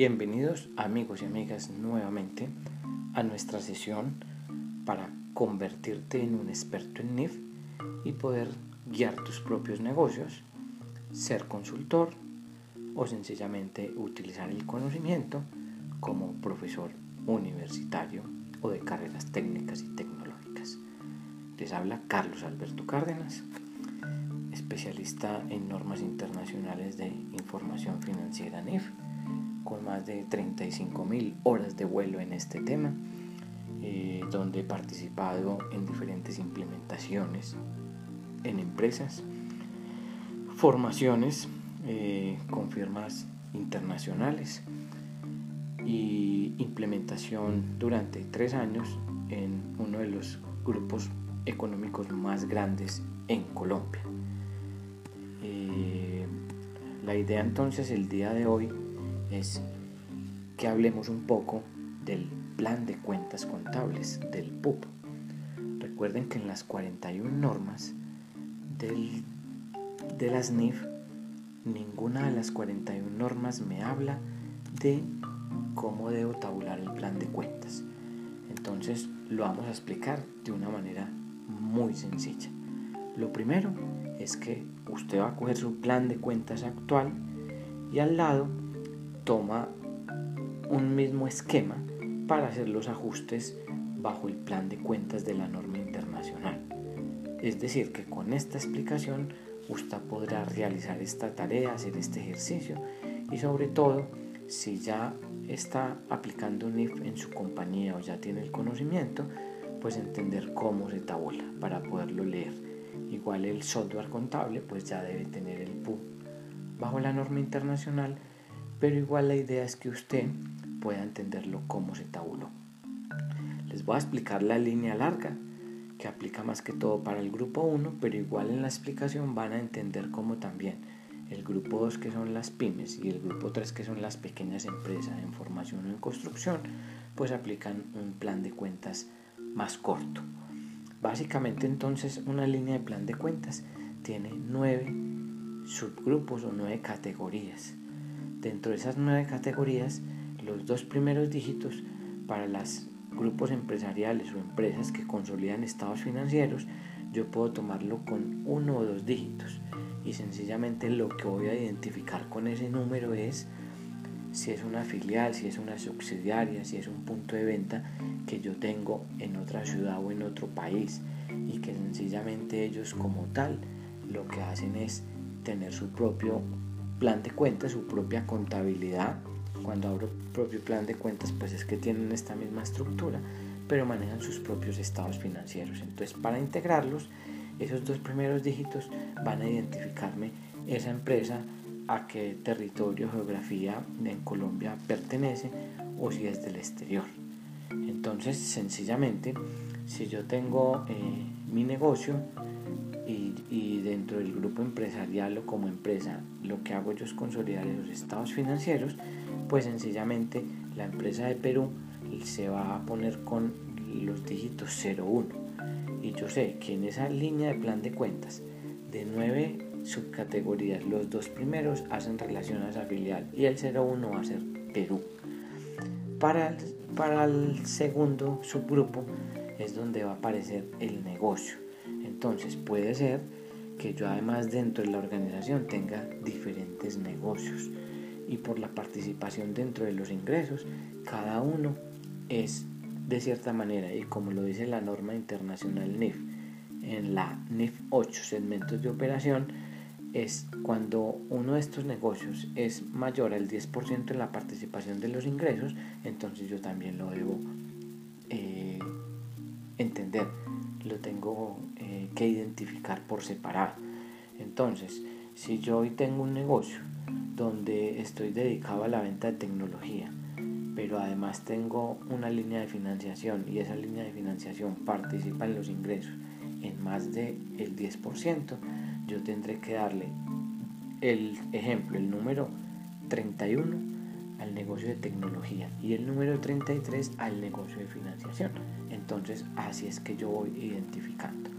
Bienvenidos amigos y amigas nuevamente a nuestra sesión para convertirte en un experto en NIF y poder guiar tus propios negocios, ser consultor o sencillamente utilizar el conocimiento como profesor universitario o de carreras técnicas y tecnológicas. Les habla Carlos Alberto Cárdenas, especialista en normas internacionales de información financiera NIF, con más de 35 mil horas de vuelo en este tema, eh, donde he participado en diferentes implementaciones en empresas, formaciones eh, con firmas internacionales y implementación durante tres años en uno de los grupos económicos más grandes en Colombia. Eh, la idea entonces el día de hoy es que hablemos un poco del plan de cuentas contables, del PUP. Recuerden que en las 41 normas del, de las NIF, ninguna de las 41 normas me habla de cómo debo tabular el plan de cuentas. Entonces lo vamos a explicar de una manera muy sencilla. Lo primero es que usted va a coger su plan de cuentas actual y al lado toma un mismo esquema para hacer los ajustes bajo el plan de cuentas de la norma internacional. Es decir, que con esta explicación usted podrá realizar esta tarea, hacer este ejercicio y sobre todo si ya está aplicando un NIF en su compañía o ya tiene el conocimiento, pues entender cómo se tabula para poderlo leer. Igual el software contable pues ya debe tener el PU bajo la norma internacional, pero igual la idea es que usted pueda entenderlo cómo se tabuló. Les voy a explicar la línea larga que aplica más que todo para el grupo 1, pero igual en la explicación van a entender cómo también el grupo 2 que son las pymes y el grupo 3 que son las pequeñas empresas en formación o en construcción, pues aplican un plan de cuentas más corto. Básicamente entonces una línea de plan de cuentas tiene nueve subgrupos o nueve categorías. Dentro de esas nueve categorías, los dos primeros dígitos para los grupos empresariales o empresas que consolidan estados financieros, yo puedo tomarlo con uno o dos dígitos. Y sencillamente lo que voy a identificar con ese número es si es una filial, si es una subsidiaria, si es un punto de venta que yo tengo en otra ciudad o en otro país. Y que sencillamente ellos como tal lo que hacen es tener su propio plan de cuentas, su propia contabilidad. Cuando abro propio plan de cuentas pues es que tienen esta misma estructura, pero manejan sus propios estados financieros. Entonces para integrarlos esos dos primeros dígitos van a identificarme esa empresa a qué territorio, geografía en Colombia pertenece o si es del exterior. Entonces, sencillamente, si yo tengo eh, mi negocio y, dentro del grupo empresarial o como empresa, lo que hago yo es consolidar esos estados financieros, pues sencillamente la empresa de Perú se va a poner con los dígitos 01 y yo sé que en esa línea de plan de cuentas de nueve subcategorías, los dos primeros hacen relación a esa filial y el 01 va a ser Perú. Para el, para el segundo subgrupo es donde va a aparecer el negocio. Entonces puede ser que yo además dentro de la organización tenga diferentes negocios y por la participación dentro de los ingresos, cada uno es de cierta manera y como lo dice la norma internacional NIF, en la NIF 8 segmentos de operación, es cuando uno de estos negocios es mayor al 10% en la participación de los ingresos, entonces yo también lo debo eh, entender, lo tengo eh, que identificar por separado. Entonces, si yo hoy tengo un negocio donde estoy dedicado a la venta de tecnología, pero además tengo una línea de financiación y esa línea de financiación participa en los ingresos en más del 10%, yo tendré que darle el ejemplo, el número 31 al negocio de tecnología y el número 33 al negocio de financiación. Entonces así es que yo voy identificando.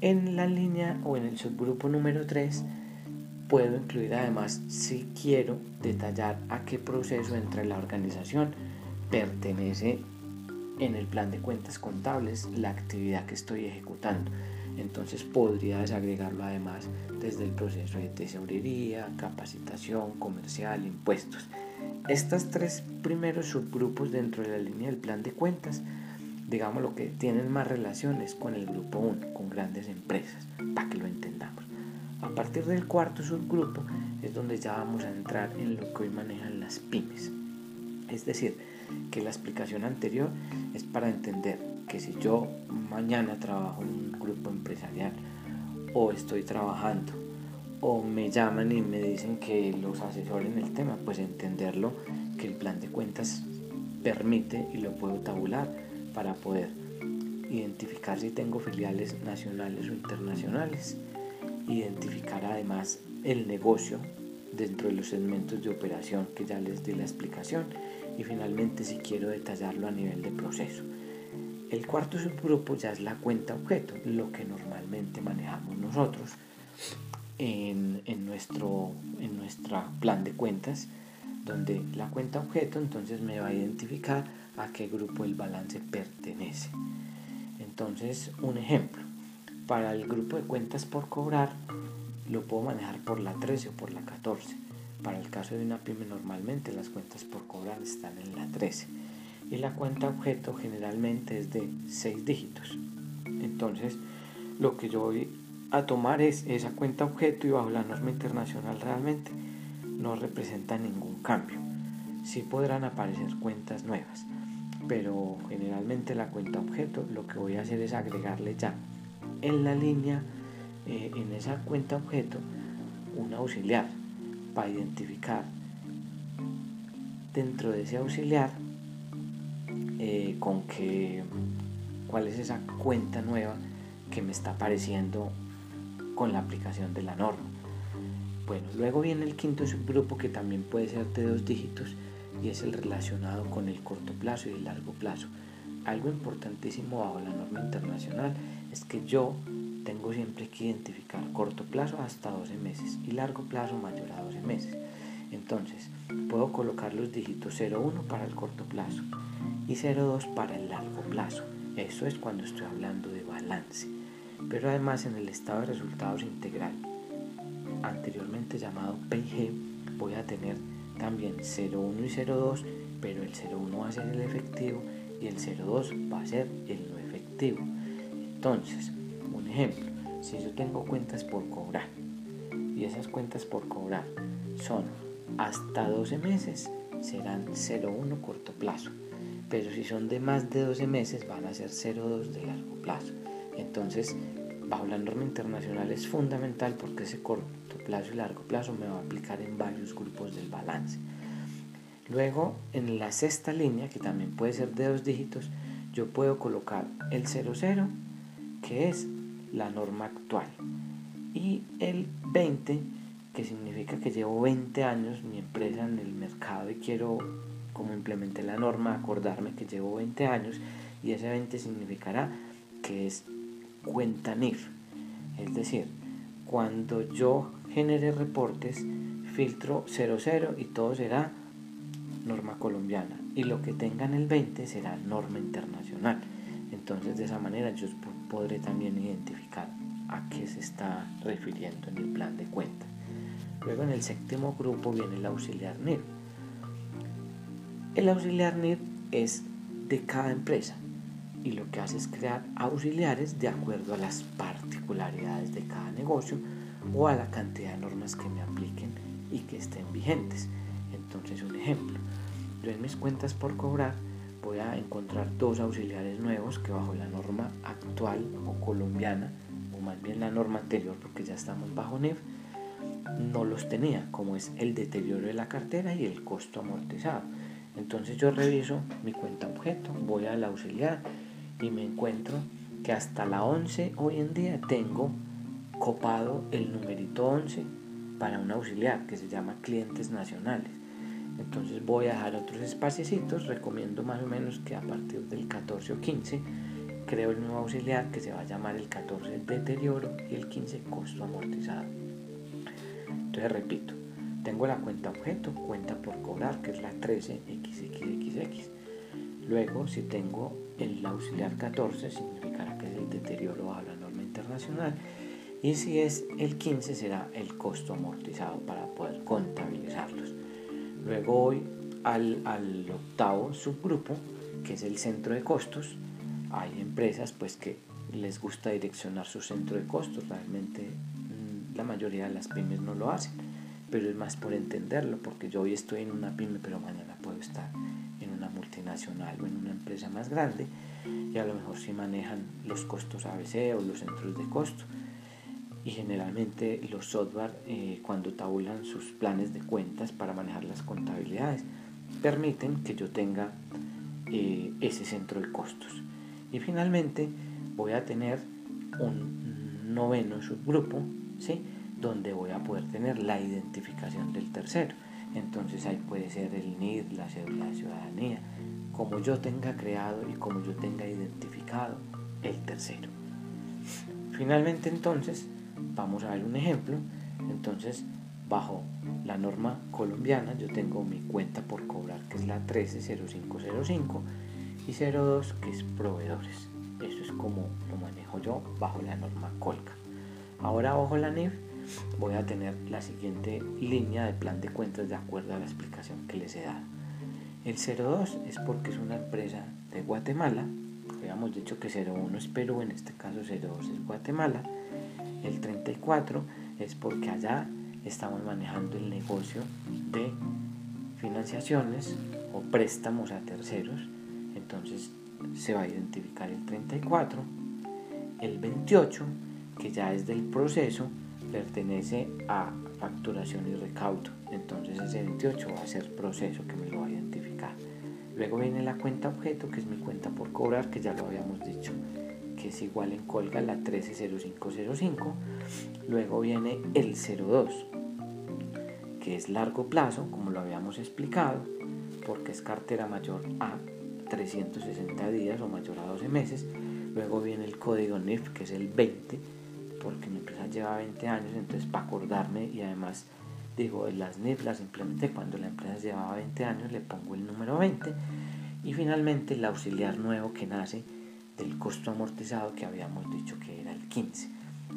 En la línea o en el subgrupo número 3 puedo incluir además si quiero detallar a qué proceso entre la organización pertenece en el plan de cuentas contables la actividad que estoy ejecutando. Entonces podría desagregarlo además desde el proceso de tesorería, capacitación, comercial, impuestos. Estas tres primeros subgrupos dentro de la línea del plan de cuentas, digamos lo que tienen más relaciones con el grupo 1, con grandes empresas, para que lo entendamos. A partir del cuarto subgrupo es donde ya vamos a entrar en lo que hoy manejan las pymes. Es decir, que la explicación anterior es para entender que si yo mañana trabajo en un grupo empresarial o estoy trabajando o me llaman y me dicen que los asesoren el tema, pues entenderlo que el plan de cuentas permite y lo puedo tabular para poder identificar si tengo filiales nacionales o internacionales, identificar además el negocio dentro de los segmentos de operación que ya les di la explicación. Y finalmente si quiero detallarlo a nivel de proceso. El cuarto subgrupo ya es la cuenta objeto, lo que normalmente manejamos nosotros en, nuestro, en nuestro plan de cuentas, donde la cuenta objeto entonces me va a identificar a qué grupo el balance pertenece. Entonces, un ejemplo, para el grupo de cuentas por cobrar, lo puedo manejar por la 13 o por la 14. Para el caso de una pyme normalmente las cuentas por cobrar están en la 13 y la cuenta objeto generalmente es de 6 dígitos. Entonces, lo que yo voy a tomar es esa cuenta objeto y bajo la norma internacional realmente no representa ningún cambio. Sí podrán aparecer cuentas nuevas, pero generalmente la cuenta objeto lo que voy a hacer es agregarle ya en la línea, eh, en esa cuenta objeto, un auxiliar para identificar dentro de ese auxiliar eh, con que cuál es esa cuenta nueva que me está apareciendo con la aplicación de la norma. Bueno, luego viene el quinto subgrupo que también puede ser de dos dígitos y es el relacionado con el corto plazo y el largo plazo. Algo importantísimo bajo la norma internacional es que yo tengo siempre que identificar corto plazo hasta 12 meses y largo plazo mayor a 12 meses. Entonces, puedo colocar los dígitos 0,1 para el corto plazo y 0,2 para el largo plazo. Eso es cuando estoy hablando de balance pero además en el estado de resultados integral, anteriormente llamado PIG, voy a tener también 0,1 y 0,2, pero el 0,1 va a ser el efectivo y el 0,2 va a ser el no efectivo. Entonces, un ejemplo, si yo tengo cuentas por cobrar y esas cuentas por cobrar son hasta 12 meses, serán 0,1 corto plazo. Pero si son de más de 12 meses, van a ser 0,2 de largo plazo. Entonces, bajo la norma internacional es fundamental porque ese corto plazo y largo plazo me va a aplicar en varios grupos del balance. Luego, en la sexta línea, que también puede ser de dos dígitos, yo puedo colocar el 00, que es la norma actual, y el 20, que significa que llevo 20 años mi empresa en el mercado y quiero, como implementé la norma, acordarme que llevo 20 años, y ese 20 significará que es cuenta NIF. Es decir, cuando yo genere reportes, filtro 00 y todo será norma colombiana. Y lo que tenga en el 20 será norma internacional. Entonces de esa manera yo podré también identificar a qué se está refiriendo en el plan de cuenta. Luego en el séptimo grupo viene el auxiliar NIR. El auxiliar NIR es de cada empresa y lo que hace es crear auxiliares de acuerdo a las particularidades de cada negocio o a la cantidad de normas que me apliquen y que estén vigentes. Entonces, un ejemplo, yo en mis cuentas por cobrar voy a encontrar dos auxiliares nuevos que bajo la norma actual o colombiana, o más bien la norma anterior porque ya estamos bajo NEF, no los tenía, como es el deterioro de la cartera y el costo amortizado. Entonces yo reviso mi cuenta objeto, voy al auxiliar y me encuentro que hasta la 11 hoy en día tengo copado el numerito 11 para un auxiliar que se llama clientes nacionales. Entonces voy a dejar otros espacios, recomiendo más o menos que a partir del 14 o 15 creo el nuevo auxiliar que se va a llamar el 14 deterioro y el 15 costo amortizado. Entonces repito, tengo la cuenta objeto, cuenta por cobrar, que es la 13XXXX. Luego, si tengo el auxiliar 14, significará que es el deterioro bajo la norma internacional. Y si es el 15, será el costo amortizado para poder contabilizarlos. Luego voy al, al octavo subgrupo, que es el centro de costos. Hay empresas pues que les gusta direccionar su centro de costos. Realmente mm, la mayoría de las pymes no lo hacen, pero es más por entenderlo, porque yo hoy estoy en una pyme, pero mañana puedo estar o en una empresa más grande y a lo mejor si manejan los costos ABC o los centros de costo. Y generalmente los software eh, cuando tabulan sus planes de cuentas para manejar las contabilidades permiten que yo tenga eh, ese centro de costos. Y finalmente voy a tener un noveno subgrupo, ¿sí? donde voy a poder tener la identificación del tercero. Entonces ahí puede ser el NID, la ciudadanía, como yo tenga creado y como yo tenga identificado el tercero. Finalmente entonces vamos a ver un ejemplo. Entonces bajo la norma colombiana yo tengo mi cuenta por cobrar que es la 130505 y 02 que es proveedores. Eso es como lo manejo yo bajo la norma Colca. Ahora bajo la NIF voy a tener la siguiente línea de plan de cuentas de acuerdo a la explicación que les he dado. El 02 es porque es una empresa de Guatemala. Habíamos dicho que 01 es Perú, en este caso 02 es Guatemala. El 34 es porque allá estamos manejando el negocio de financiaciones o préstamos a terceros. Entonces se va a identificar el 34. El 28, que ya es del proceso, pertenece a facturación y recaudo. Entonces ese 28 va a ser proceso que me lo va a identificar. Luego viene la cuenta objeto, que es mi cuenta por cobrar, que ya lo habíamos dicho, que es igual en colga la 130505. Luego viene el 02, que es largo plazo, como lo habíamos explicado, porque es cartera mayor a 360 días o mayor a 12 meses. Luego viene el código NIF, que es el 20, porque mi empresa lleva 20 años, entonces para acordarme y además digo, las NIF las implementé cuando la empresa llevaba 20 años, le pongo el número 20 y finalmente el auxiliar nuevo que nace del costo amortizado que habíamos dicho que era el 15.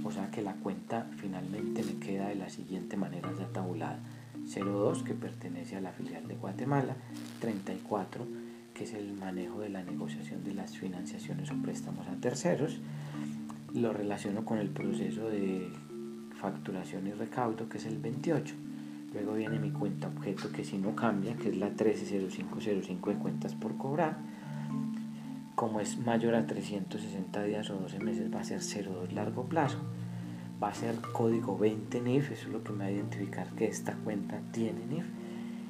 O sea que la cuenta finalmente me queda de la siguiente manera ya tabulada. 02 que pertenece a la filial de Guatemala, 34 que es el manejo de la negociación de las financiaciones o préstamos a terceros, lo relaciono con el proceso de facturación y recaudo que es el 28. Luego viene mi cuenta objeto que si no cambia, que es la 130505 de cuentas por cobrar. Como es mayor a 360 días o 12 meses va a ser 02 largo plazo. Va a ser código 20 NIF, eso es lo que me va a identificar que esta cuenta tiene NIF.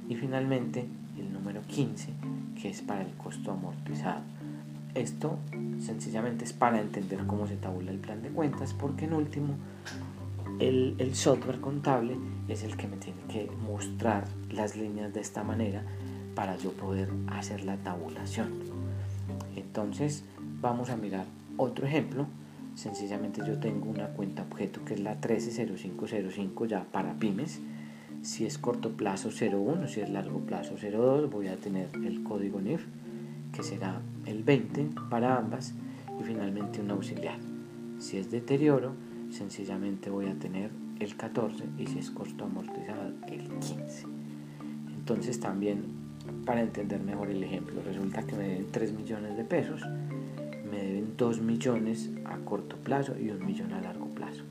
Y finalmente el número 15 que es para el costo amortizado. Esto sencillamente es para entender cómo se tabula el plan de cuentas, porque en último el, el, software contable es el que me tiene que mostrar las líneas de esta manera para yo poder hacer la tabulación. Entonces vamos a mirar otro ejemplo. Sencillamente yo tengo una cuenta objeto que es la 130505 ya para pymes. Si es corto plazo 01, si es largo plazo 02, voy a tener el código NIF que será el 20 para ambas y finalmente un auxiliar. Si es deterioro, sencillamente voy a tener el 14 y si es costo amortizado el 15. Entonces también para entender mejor el ejemplo, resulta que me deben 3 millones de pesos, me deben 2 millones a corto plazo y 1 millón a largo plazo.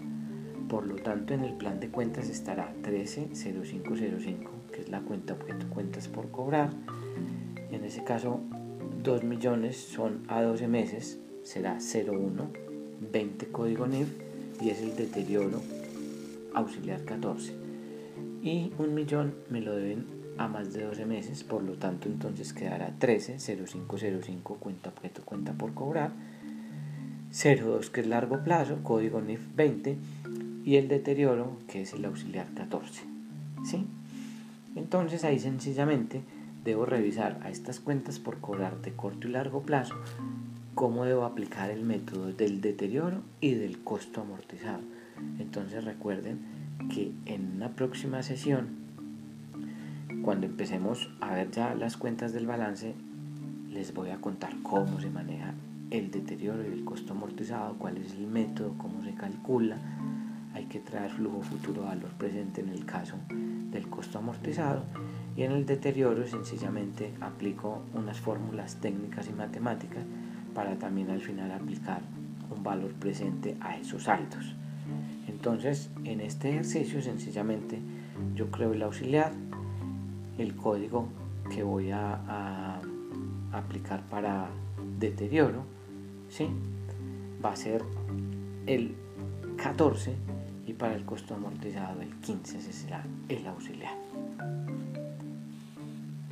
Por lo tanto, en el plan de cuentas estará 130505, que es la cuenta objeto cuentas por cobrar. En ese caso, 2 millones son a 12 meses, será 01, 20 código NIF y es el deterioro auxiliar 14. Y un millón me lo deben a más de 12 meses, por lo tanto entonces quedará 13, 0505 cuenta objeto cuenta por cobrar, 02 que es largo plazo, código NIF 20 y el deterioro que es el auxiliar 14. ¿sí? Entonces ahí sencillamente debo revisar a estas cuentas por cobrar de corto y largo plazo cómo debo aplicar el método del deterioro y del costo amortizado. Entonces recuerden que en una próxima sesión, cuando empecemos a ver ya las cuentas del balance, les voy a contar cómo se maneja el deterioro y el costo amortizado, cuál es el método, cómo se calcula. Hay que traer flujo futuro valor presente en el caso del costo amortizado y en el deterioro sencillamente aplico unas fórmulas técnicas y matemáticas para también al final aplicar un valor presente a esos saldos. Entonces, en este ejercicio sencillamente yo creo el auxiliar, el código que voy a, a aplicar para deterioro, ¿sí? va a ser el 14 y para el costo amortizado el 15 ese será el auxiliar.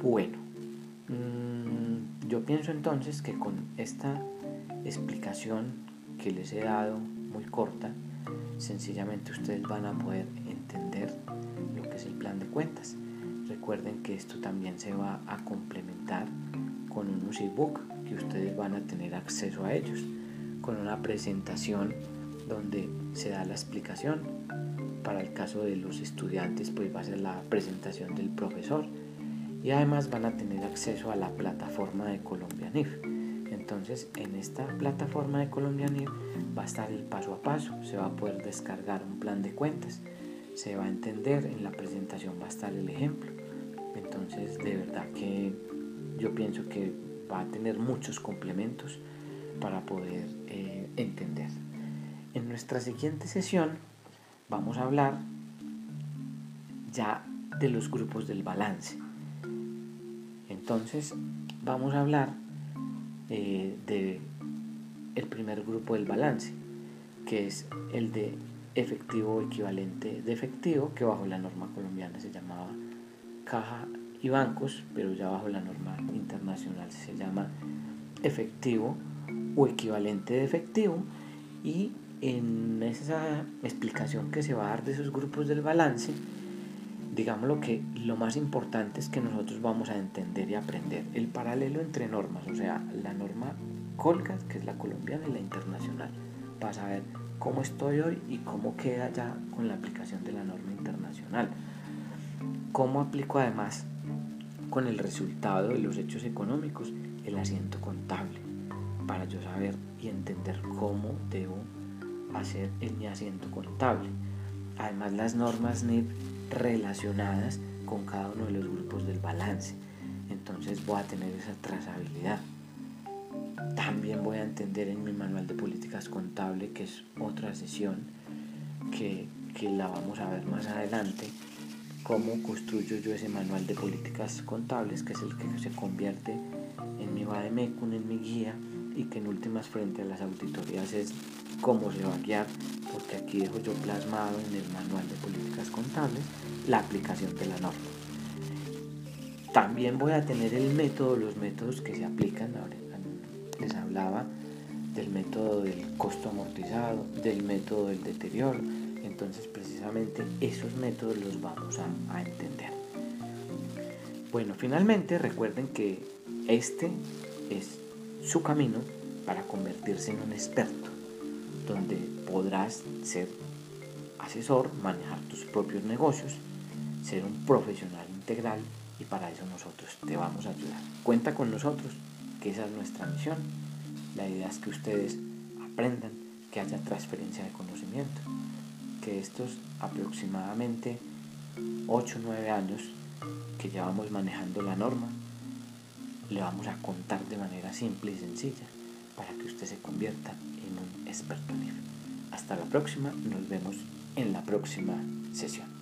Bueno, mm, yo pienso entonces que con esta explicación que les he dado muy corta, sencillamente ustedes van a poder entender lo que es el plan de cuentas. Recuerden que esto también se va a complementar con unos ebook que ustedes van a tener acceso a ellos, con una presentación donde se da la explicación. Para el caso de los estudiantes, pues va a ser la presentación del profesor y además van a tener acceso a la plataforma de Colombianif. Entonces, en esta plataforma de Colombianif va a estar el paso a paso, se va a poder descargar un plan de cuentas, se va a entender, en la presentación va a estar el ejemplo. Entonces, de verdad que yo pienso que va a tener muchos complementos para poder eh, entender. En nuestra siguiente sesión vamos a hablar ya de los grupos del balance. Entonces vamos a hablar eh, de el primer grupo del balance, que es el de efectivo equivalente de efectivo, que bajo la norma colombiana se llamaba caja y bancos, pero ya bajo la norma internacional se llama efectivo o equivalente de efectivo y en esa explicación que se va a dar de esos grupos del balance, digamos lo que lo más importante es que nosotros vamos a entender y aprender el paralelo entre normas, o sea, la norma Colgas, que es la colombiana y la internacional, para saber cómo estoy hoy y cómo queda ya con la aplicación de la norma internacional. Cómo aplico además con el resultado de los hechos económicos el asiento contable, para yo saber y entender cómo debo hacer en mi asiento contable. Además las normas NIP relacionadas con cada uno de los grupos del balance. Entonces voy a tener esa trazabilidad. También voy a entender en mi manual de políticas contable, que es otra sesión que, que la vamos a ver más adelante, cómo construyo yo ese manual de políticas contables, que es el que se convierte en mi vademecum, en mi guía, y que en últimas frente a las auditorías es cómo se va a guiar, porque aquí dejo yo plasmado en el manual de políticas contables la aplicación de la norma. También voy a tener el método, los métodos que se aplican, ahora les hablaba del método del costo amortizado, del método del deterioro, entonces precisamente esos métodos los vamos a, a entender. Bueno, finalmente recuerden que este es su camino para convertirse en un experto, donde podrás ser asesor, manejar tus propios negocios, ser un profesional integral y para eso nosotros te vamos a ayudar. Cuenta con nosotros, que esa es nuestra misión. La idea es que ustedes aprendan, que haya transferencia de conocimiento, que estos aproximadamente 8 o 9 años que llevamos manejando la norma, le vamos a contar de manera simple y sencilla para que usted se convierta en un experto en Hasta la próxima, nos vemos en la próxima sesión.